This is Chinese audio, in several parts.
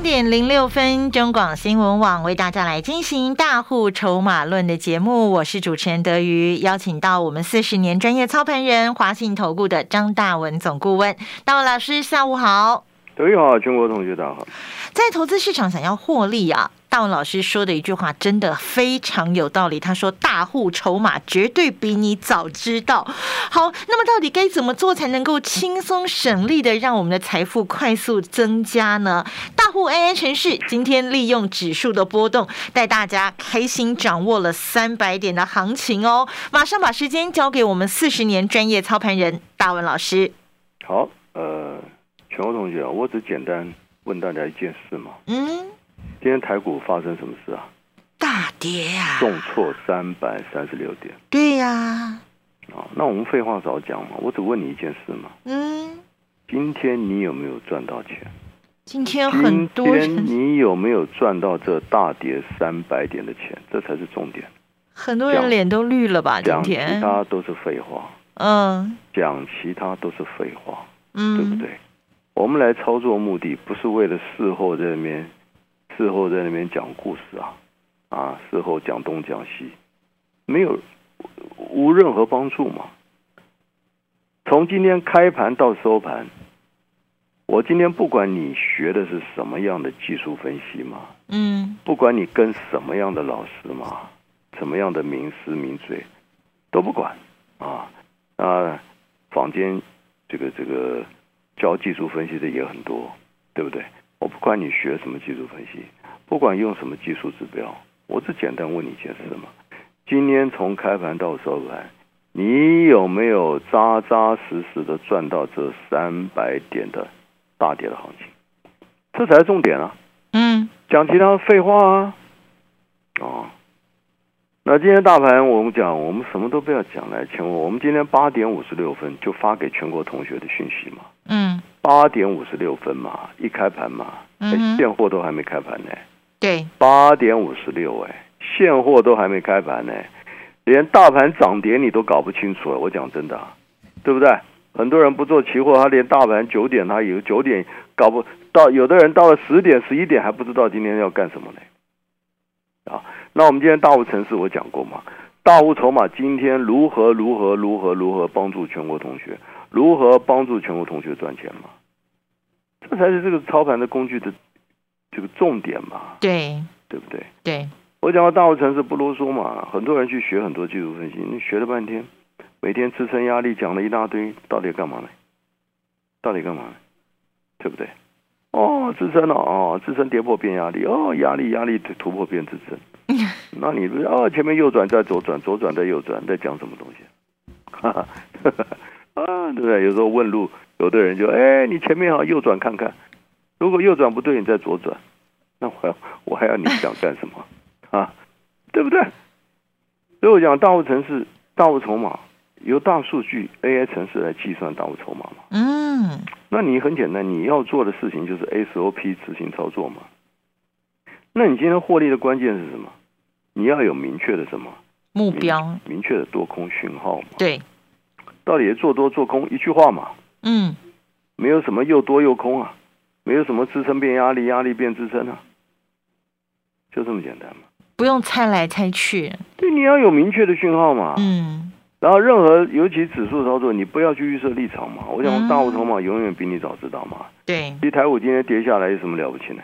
三点零六分，中广新闻网为大家来进行大户筹码论的节目，我是主持人德瑜，邀请到我们四十年专业操盘人华信投顾的张大文总顾问，大文老师，下午好。德瑜好，全国同学大家好。在投资市场想要获利啊。大文老师说的一句话真的非常有道理。他说：“大户筹码绝对比你早知道。”好，那么到底该怎么做才能够轻松省力的让我们的财富快速增加呢？大户 AI 城市今天利用指数的波动，带大家开心掌握了三百点的行情哦。马上把时间交给我们四十年专业操盘人大文老师。好，呃，全国同学，我只简单问大家一件事嘛。嗯。今天台股发生什么事啊？大跌呀！重挫三百三十六点。对呀。啊，那我们废话少讲嘛，我只问你一件事嘛。嗯。今天你有没有赚到钱？今天很多。人你有没有赚到这大跌三百点的钱？这才是重点。很多人脸都绿了吧？今天。讲其他都是废话。嗯。讲其他都是废话。嗯。对不对？我们来操作目的不是为了事后在那边。事后在那边讲故事啊，啊，事后讲东讲西，没有无任何帮助嘛。从今天开盘到收盘，我今天不管你学的是什么样的技术分析嘛，嗯，不管你跟什么样的老师嘛，什么样的名师名嘴都不管啊啊，坊间这个这个教技术分析的也很多，对不对？我不管你学什么技术分析，不管用什么技术指标，我只简单问你一件事嘛：今天从开盘到收盘，你有没有扎扎实实的赚到这三百点的大跌的行情？这才是重点啊！嗯，讲其他废话啊！哦，那今天大盘我们讲，我们什么都不要讲来，请问我们今天八点五十六分就发给全国同学的讯息嘛？嗯。八点五十六分嘛，一开盘嘛，现货都还没开盘呢。对，八点五十六，哎，现货都还没开盘呢，连大盘涨跌你都搞不清楚了。我讲真的，对不对？很多人不做期货，他连大盘九点他有九点搞不到，有的人到了十点十一点还不知道今天要干什么呢。啊，那我们今天大户城市我讲过嘛，大户筹码今天如何如何如何如何帮助全国同学。如何帮助全国同学赚钱嘛？这才是这个操盘的工具的这个重点嘛？对，对不对？对，我讲到大陆城市不啰嗦嘛，很多人去学很多技术分析，你学了半天，每天支撑压力讲了一大堆，到底干嘛呢？到底干嘛呢？对不对？哦，支撑了哦，支撑跌破变压力哦，压力压力突破变支撑，那你不是哦，前面右转再左转，左转再右转，在讲什么东西？哈哈。啊，对不对？有时候问路，有的人就哎，你前面好，右转看看。如果右转不对，你再左转。那我我还要你想干什么 啊？对不对？所以我讲大物城市、大物筹码，由大数据 AI 城市来计算大物筹码嘛。嗯。那你很简单，你要做的事情就是 SOP 执行操作嘛。那你今天获利的关键是什么？你要有明确的什么目标？明确的多空讯号嘛。对。到底做多做空一句话嘛？嗯，没有什么又多又空啊，没有什么支撑变压力，压力变支撑啊，就这么简单嘛。不用猜来猜去。对，你要有明确的讯号嘛。嗯。然后任何尤其指数操作，你不要去预设立场嘛。我想大雾筹码永远比你早知道嘛。对。其实台股今天跌下来有什么了不起呢？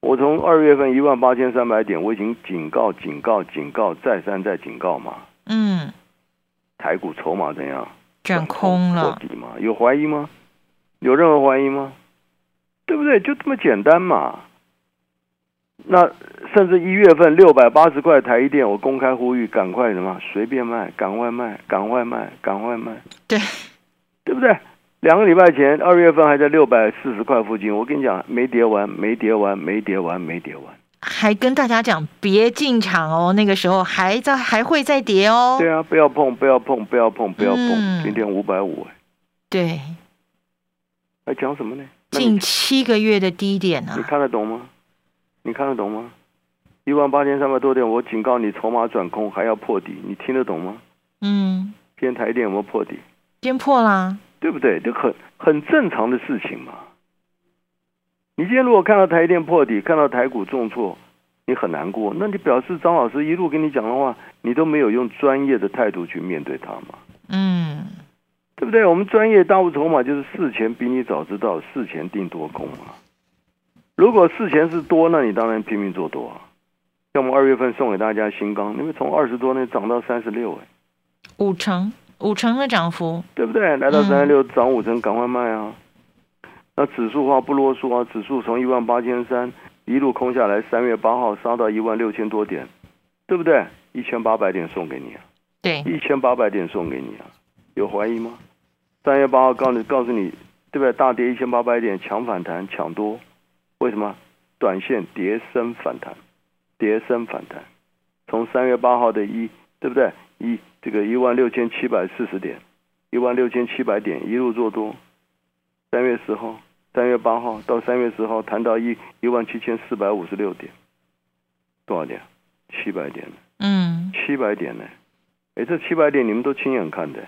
我从二月份一万八千三百点，我已经警告、警告、警告，再三再警告嘛。嗯。台股筹码怎样？转空了，底嘛？有怀疑吗？有任何怀疑吗？对不对？就这么简单嘛？那甚至一月份六百八十块台一电，我公开呼吁，赶快什么？随便卖，赶快卖，赶快卖，赶快卖。对，对不对？两个礼拜前，二月份还在六百四十块附近，我跟你讲，没跌完，没跌完，没跌完，没跌完。还跟大家讲别进场哦，那个时候还在还会再跌哦。对啊，不要碰，不要碰，不要碰，不要碰。今天五百五，对，还讲什么呢？近七个月的低点啊！你看得懂吗？你看得懂吗？一万八千三百多点，我警告你，筹码转空还要破底，你听得懂吗？嗯。今天台电有没有破底？今天破啦，对不对？就很很正常的事情嘛。你今天如果看到台电破底，看到台股重挫，你很难过，那你表示张老师一路跟你讲的话，你都没有用专业的态度去面对它嘛？嗯。对不对？我们专业大户筹码就是事前比你早知道，事前定多空嘛。如果事前是多，那你当然拼命做多啊。像我们二月份送给大家新钢，因为从二十多那涨到三十六，哎，五成五成的涨幅，对不对？来到三十六涨五成，赶快卖啊！那指数话不啰嗦啊，指数从一万八千三一路空下来，三月八号杀到一万六千多点，对不对？一千八百点送给你啊，对，一千八百点送给你啊，有怀疑吗？三月八号告诉告诉你，对不对？大跌一千八百点，抢反弹，抢多，为什么？短线跌升反弹。跌升反弹，从三月八号的一，对不对？一这个一万六千七百四十点，一万六千七百点一路做多。三月十号，三月八号到三月十号谈到一一万七千四百五十六点，多少点？七百点嗯，七百点呢？哎，这七百点你们都亲眼看的。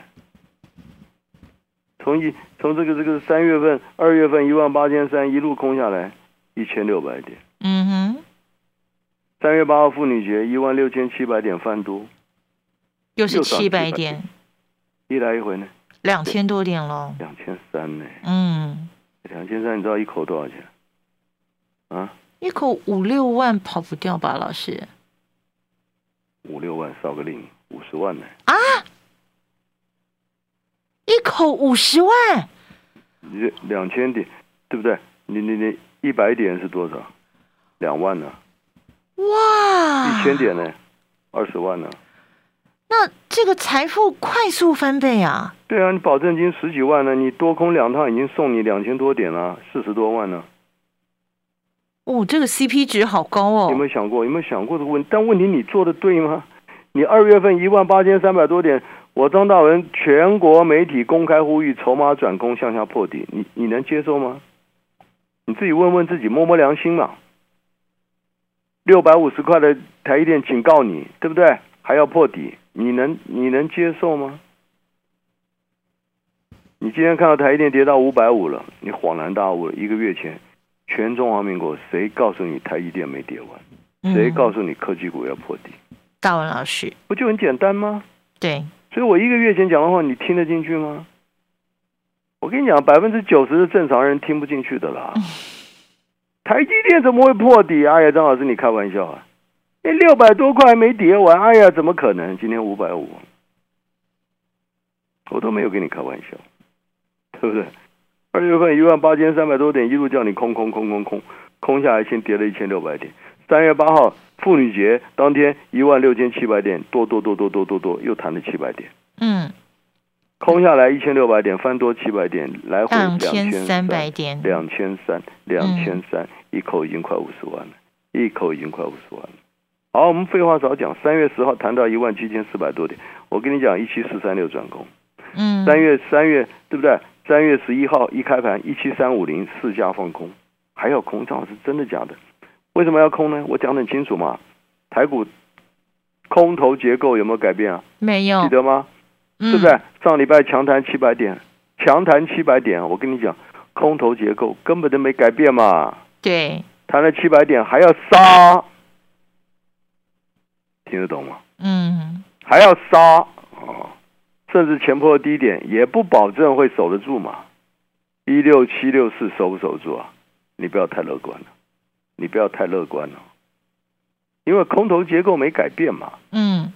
从一从这个这个三月份、二月份一万八千三一路空下来，一千六百点。嗯哼。三月八号妇女节，一万六千七百点翻多，又是七百点，一来一回呢，两千多点喽，两千三呢，嗯，两千三，你知道一口多少钱？啊，一口五六万跑不掉吧，老师？五六万少个零，五十万呢？啊，一口五十万，你两千点，对不对？你你你一百点是多少？两万呢？哇，一千点呢，二十万呢。那这个财富快速翻倍啊！对啊，你保证金十几万呢，你多空两趟已经送你两千多点了，四十多万呢。哦，这个 CP 值好高哦！有没有想过？有没有想过这个问？但问题你做的对吗？你二月份一万八千三百多点，我张大文全国媒体公开呼吁筹码转空向下破底，你你能接受吗？你自己问问自己，摸摸良心嘛。六百五十块的台积电警告你，对不对？还要破底，你能你能接受吗？你今天看到台积电跌到五百五了，你恍然大悟了。一个月前，全中华民国谁告诉你台积电没跌完？谁告诉你科技股要破底？大文老师，不就很简单吗？对，所以我一个月前讲的话，你听得进去吗？跟你讲，百分之九十是正常人听不进去的啦。台积电怎么会破底？哎呀，张老师，你开玩笑啊！那六百多块没跌完，哎呀，怎么可能？今天五百五，我都没有跟你开玩笑，对不对？二月份一万八千三百多点，一路叫你空空空空空，空下来先跌了一千六百点。三月八号妇女节当天一万六千七百点，多多多多多多多，又弹了七百点。嗯。空下来一千六百点，翻多七百点，来回两千三百点，两千三，两千三，一口已经快五十万了，一口已经快五十万了。好，我们废话少讲，三月十号谈到一万七千四百多点，我跟你讲，一七四三六转空。嗯，三月三月对不对？三月十一号一开盘一七三五零四家放空，还要空，这是真的假的？为什么要空呢？我讲得很清楚嘛，台股空头结构有没有改变啊？没有，记得吗？对不对？上礼拜强弹七百点，强弹七百点，我跟你讲，空头结构根本都没改变嘛。对，弹了七百点还要杀，听得懂吗？嗯，还要杀啊，甚至前破低点也不保证会守得住嘛。一六七六四守不守住啊？你不要太乐观了，你不要太乐观了，因为空头结构没改变嘛。嗯。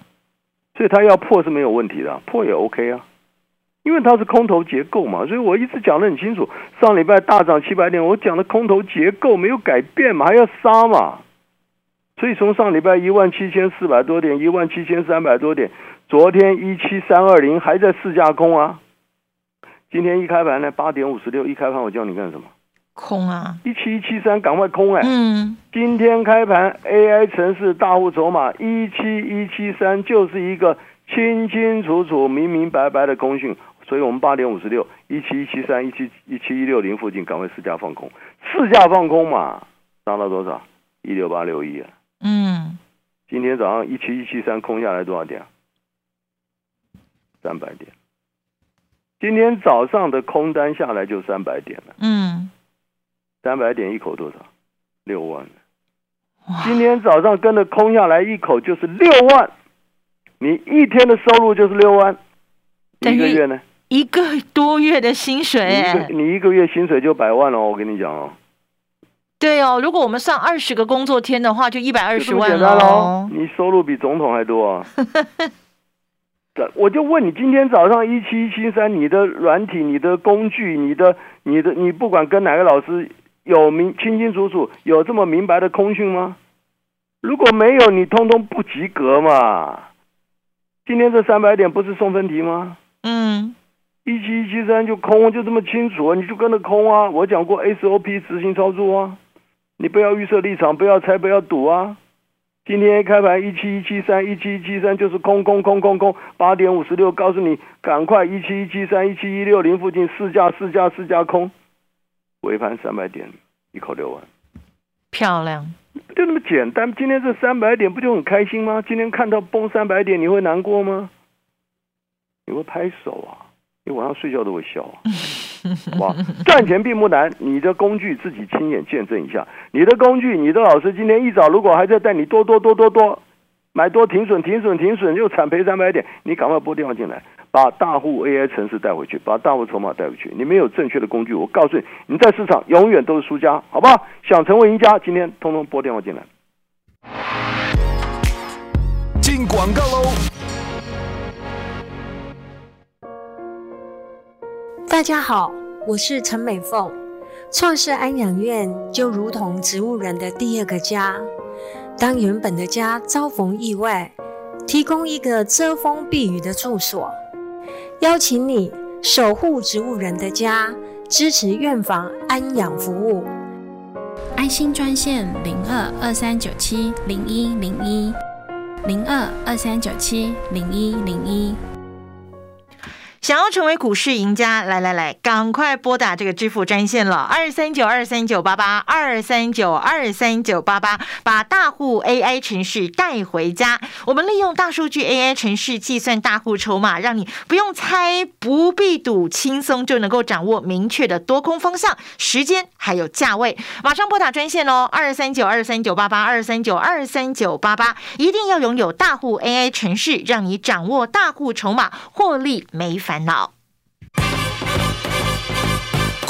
所以它要破是没有问题的，破也 OK 啊，因为它是空头结构嘛，所以我一直讲的很清楚。上礼拜大涨七百点，我讲的空头结构没有改变嘛，还要杀嘛。所以从上礼拜一万七千四百多点，一万七千三百多点，昨天一七三二零还在试价空啊。今天一开盘呢，八点五十六，一开盘我叫你干什么？空啊！一七一七三，赶快空哎！嗯，今天开盘 AI 城市大户筹码一七一七三，就是一个清清楚楚、明明白白的空讯。所以我们八点五十六，一七一七三，一七一七一六零附近赶快试价放空，试价放空嘛，涨到多少？一六八六一啊。嗯。今天早上一七一七三空下来多少点？三百点。今天早上的空单下来就三百点了。嗯。三百点一口多少？六万。今天早上跟着空下来一口就是六万，你一天的收入就是六万，一个月呢？一个多月的薪水，你一个月薪水就百万了，我跟你讲哦。对哦，如果我们算二十个工作天的话，就一百二十万喽。你收入比总统还多啊！我就问你，今天早上一七一七三，你的软体、你的工具、你的、你的，你不管跟哪个老师有明清清楚楚有这么明白的空训吗？如果没有，你通通不及格嘛。今天这三百点不是送分题吗？嗯。一七一七三就空，就这么清楚，你就跟着空啊！我讲过 SOP 执行操作啊，你不要预设立场，不要猜，不要赌啊！今天开盘一七一七三，一七一七三就是空空空空空，八点五十六，告诉你赶快一七一七三，一七一六零附近试价试价试价空，尾盘三百点一口六万，漂亮，就那么简单。今天这三百点不就很开心吗？今天看到崩三百点，你会难过吗？你会拍手啊？你晚上睡觉都会笑啊？赚钱并不难，你的工具自己亲眼见证一下。你的工具，你的老师今天一早如果还在带你多多多多多买多停损停损停损，又惨赔三百点，你赶快拨电话进来，把大户 AI 城市带回去，把大户筹码带回去。你没有正确的工具，我告诉你，你在市场永远都是输家，好吧？想成为赢家，今天通通拨电话进来。进广告喽。大家好，我是陈美凤。创世安养院就如同植物人的第二个家。当原本的家遭逢意外，提供一个遮风避雨的住所，邀请你守护植物人的家，支持院房安养服务。爱心专线零二二三九七零一零一零二二三九七零一零一。想要成为股市赢家，来来来，赶快拨打这个支付专线了，二三九二三九八八二三九二三九八八，把大户 AI 程序带回家。我们利用大数据 AI 程序计算大户筹码，让你不用猜，不必赌，轻松就能够掌握明确的多空方向、时间还有价位。马上拨打专线喽，二三九二三九八八二三九二三九八八，一定要拥有大户 AI 程序，让你掌握大户筹码，获利没烦。烦恼。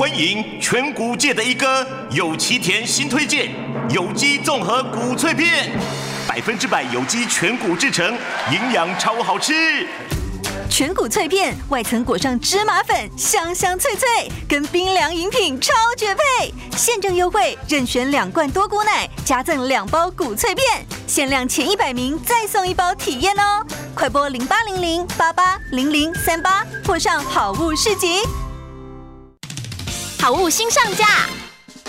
欢迎全谷界的一哥有奇田新推荐有机综合谷脆片，百分之百有机全谷制成，营养超好吃。全谷脆片外层裹上芝麻粉，香香脆脆，跟冰凉饮品超绝配。现正优惠，任选两罐多谷奶，加赠两包谷脆片，限量前一百名再送一包体验哦！快拨零八零零八八零零三八，或上好物市集。好物新上架，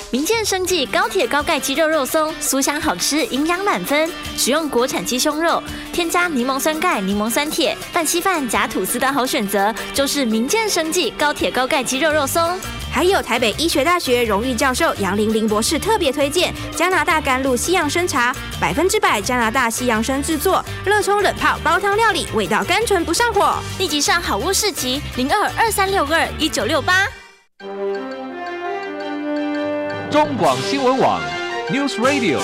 民健生技高铁高钙鸡肉肉松，酥香好吃，营养满分。使用国产鸡胸肉，添加柠檬酸钙、柠檬酸铁，拌稀饭夹吐司的好选择，就是民健生技高铁高钙鸡肉肉松。还有台北医学大学荣誉教授杨玲玲博士特别推荐加拿大甘露西洋参茶，百分之百加拿大西洋参制作，热冲冷泡煲汤料理，味道甘醇不上火。立即上好物市集零二二三六二一九六八。中广新闻网，News Radio。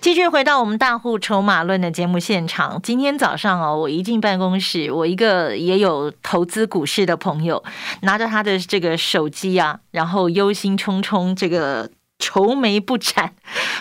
继续回到我们大户筹码论的节目现场。今天早上哦，我一进办公室，我一个也有投资股市的朋友，拿着他的这个手机啊，然后忧心忡忡，这个愁眉不展，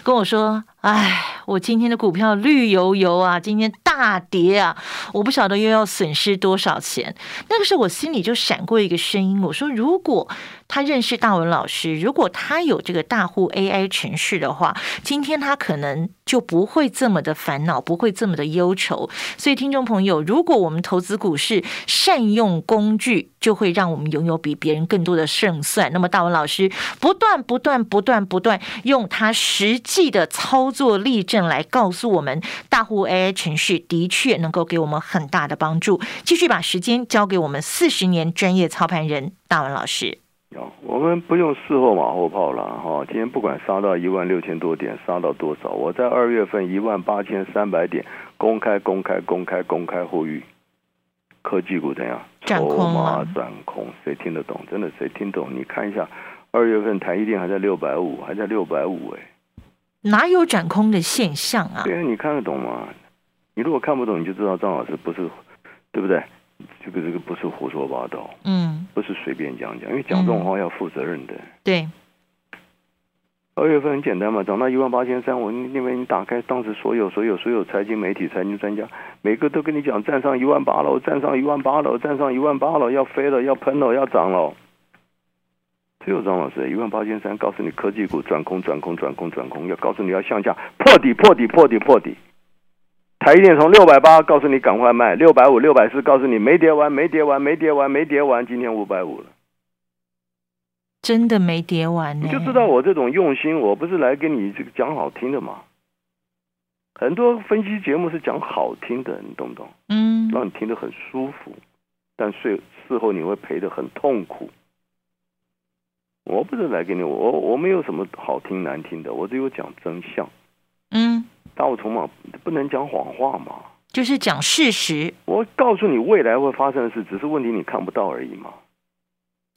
跟我说：“哎，我今天的股票绿油油啊，今天大。”跌啊！我不晓得又要损失多少钱。那个时候我心里就闪过一个声音，我说如果。他认识大文老师，如果他有这个大户 AI 程序的话，今天他可能就不会这么的烦恼，不会这么的忧愁。所以，听众朋友，如果我们投资股市善用工具，就会让我们拥有比别人更多的胜算。那么，大文老师不断、不断、不断、不断用他实际的操作例证来告诉我们，大户 AI 程序的确能够给我们很大的帮助。继续把时间交给我们四十年专业操盘人大文老师。我们不用事后马后炮了哈。今天不管杀到一万六千多点，杀到多少，我在二月份一万八千三百点公开公开公开公开呼吁，科技股怎样？筹码转空，谁听得懂？真的谁听懂？你看一下，二月份台一电还在六百五，还在六百五，哎，哪有转空的现象啊？对啊，你看得懂吗？你如果看不懂，你就知道张老师不是，对不对？这个这个不是胡说八道，嗯，不是随便讲讲，因为讲这种话要负责任的。对，二月份很简单嘛，涨到一万八千三，我那边你打开当时所有所有所有财经媒体、财经专家，每个都跟你讲站上一万八了，站上一万八了，站上一万八了，要飞了，要喷了，要涨了。只有张老师一万八千三，告诉你科技股转空、转空、转空、转空，要告诉你要向下破底、破底、破底、破底。台一电从六百八告诉你赶快卖，六百五、六百四告诉你没跌完、没跌完、没跌完、没跌完，今天五百五了，真的没跌完呢。你就知道我这种用心，我不是来跟你这个讲好听的嘛。很多分析节目是讲好听的，你懂不懂？嗯，让你听得很舒服，但事事后你会赔得很痛苦。我不是来给你，我我没有什么好听难听的，我只有讲真相。嗯。大雾筹码不能讲谎话嘛？就是讲事实。我告诉你未来会发生的事，只是问题你看不到而已嘛。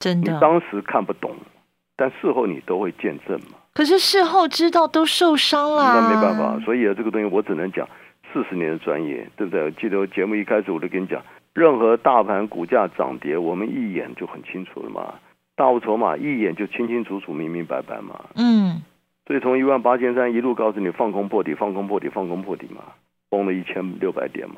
真的，你当时看不懂，但事后你都会见证嘛。可是事后知道都受伤了，那没办法。所以啊，这个东西我只能讲四十年的专业，对不对？记得节目一开始我就跟你讲，任何大盘股价涨跌，我们一眼就很清楚了嘛。大雾筹码一眼就清清楚楚、明明白白嘛。嗯。所以从一万八千三一路告诉你放空破底，放空破底，放空破底嘛，崩了一千六百点嘛。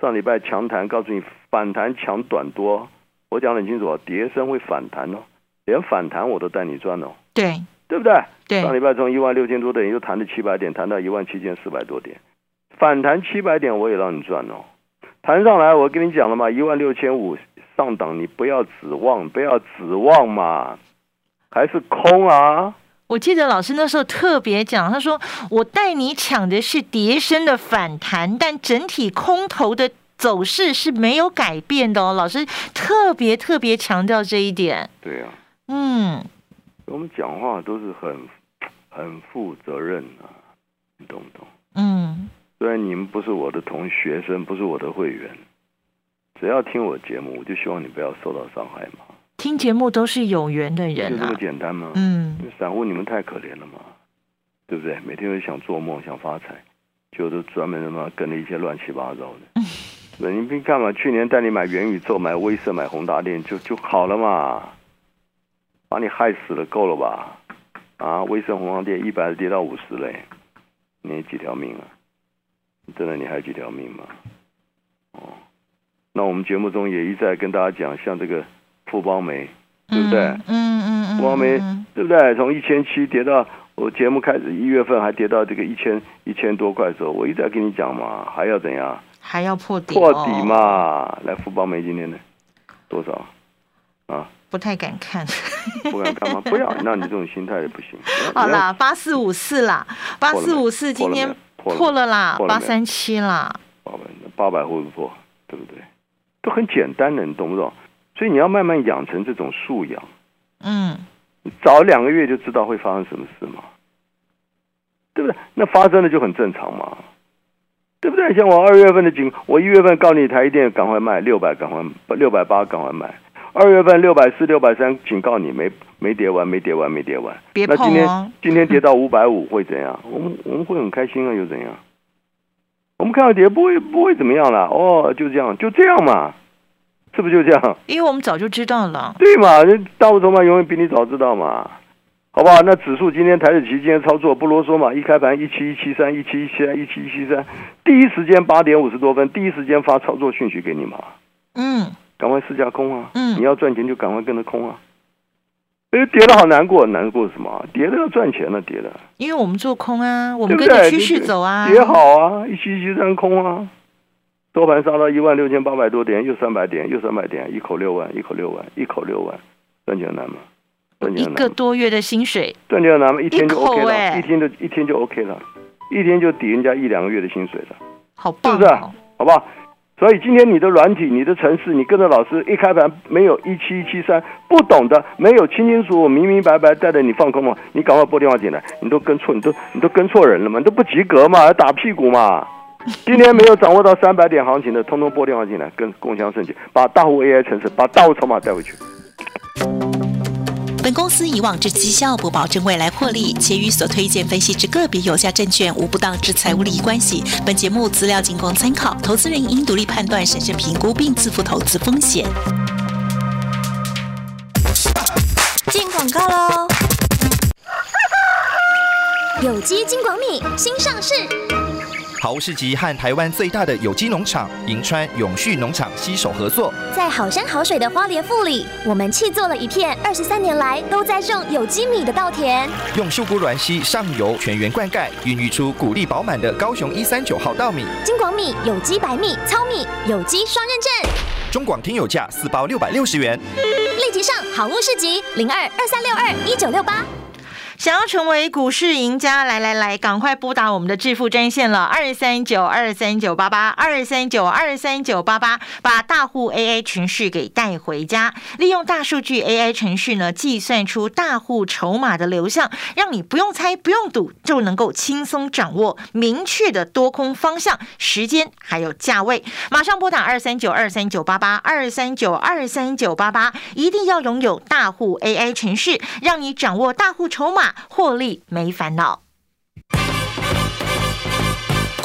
上礼拜强弹告诉你反弹强短多，我讲很清楚，跌升会反弹哦，连反弹我都带你赚哦。对，对不对？对。上礼拜从一万六千多点又弹了七百点，弹到一万七千四百多点，反弹七百点我也让你赚哦。弹上来我跟你讲了嘛，一万六千五上档你不要指望，不要指望嘛，还是空啊。我记得老师那时候特别讲，他说：“我带你抢的是碟升的反弹，但整体空头的走势是没有改变的哦。”老师特别特别强调这一点。对啊，嗯，我们讲话都是很很负责任啊，你懂不懂？嗯，虽然你们不是我的同学生，不是我的会员，只要听我节目，我就希望你不要受到伤害嘛。听节目都是有缘的人啊，就这么简单吗？嗯，散户你们太可怜了嘛，对不对？每天都想做梦想发财，就都专门他妈跟了一些乱七八糟的。那 你别看嘛，去年带你买元宇宙、买威盛、买宏达电就就好了嘛，把你害死了，够了吧？啊，威盛、宏达电一百跌到五十嘞，你几条命啊？真的你还有几条命吗？哦，那我们节目中也一再跟大家讲，像这个。富邦煤，对不对？嗯嗯嗯，富邦煤，对不对？从一千七跌到我节目开始一月份还跌到这个一千一千多块的时候，我一直在跟你讲嘛，还要怎样？还要破底？破底嘛！来，富邦煤今天呢多少？啊？不太敢看。不敢看吗？不要，那你这种心态也不行。好啦，八四五四啦，八四五四今天破了啦，八三七啦。八百，八百会不会破？对不对？都很简单的，你懂不懂？所以你要慢慢养成这种素养，嗯，早两个月就知道会发生什么事嘛，对不对？那发生了就很正常嘛，对不对？像我二月份的警，我一月份告你台一电赶快卖六百，赶快六百八赶快卖，二月份六百四、六百三警告你没没跌完，没跌完，没跌完。别碰那今天今天跌到五百五会怎样？我们我们会很开心啊，又怎样？我们看到跌不会不会怎么样了？哦，就这样就这样嘛。是不是就这样？因为我们早就知道了。对嘛，大部筹码永远比你早知道嘛。好不好？那指数今天台指期今天操作不啰嗦嘛，一开盘一七一七三，一七一七三，一七一七三，第一时间八点五十多分，第一时间发操作讯息给你嘛。嗯，赶快试驾空啊！嗯，你要赚钱就赶快跟着空啊。哎，跌的好难过，难过什么？跌的要赚钱了，跌的。因为我们做空啊，我们跟着趋势走啊。跌好啊，一七一七三空啊，收盘杀到一万六千八百多点，又三百点，又三百点，一口六万，一口六万，一口六万，赚钱难吗？赚钱难一个多月的薪水，赚钱难吗？一天就 OK 了，一天就一天就 OK 了，一天就抵人家一两个月的薪水了，好棒，是不是？好不好？所以今天你的软体、你的城市，你跟着老师一开盘没有一七一七三，不懂的没有清清楚楚、明明白白带着你放空嘛，你赶快拨电话进来，你都跟错，你都你都跟错人了嘛，你都不及格嘛，要打屁股嘛。今天没有掌握到三百点行情的，通通拨电话进来，跟共享盛举，把大户 AI 城市、把大户筹码带回去。本公司以往之绩效不保证未来获利，且与所推荐分析之个别有价证券无不当之财务利益关系。本节目资料仅供参考，投资人应独立判断、审慎评估并自负投资风险。进广告喽！有机金广米新上市。好物市集和台湾最大的有机农场银川永续农场携手合作，在好山好水的花莲富里，我们砌做了一片二十三年来都在种有机米的稻田，用秀姑峦溪上游全员灌溉，孕育出谷粒饱满的高雄一三九号稻米。金广米有机白米糙米有机双认证，中广听友价四包六百六十元，立即上好物市集零二二三六二一九六八。想要成为股市赢家，来来来，赶快拨打我们的致富专线了，二三九二三九八八，二三九二三九八八，把大户 AI 程序给带回家，利用大数据 AI 程序呢，计算出大户筹码的流向，让你不用猜、不用赌，就能够轻松掌握明确的多空方向、时间还有价位。马上拨打二三九二三九八八，二三九二三九八八，一定要拥有大户 AI 程序，让你掌握大户筹码。获利没烦恼。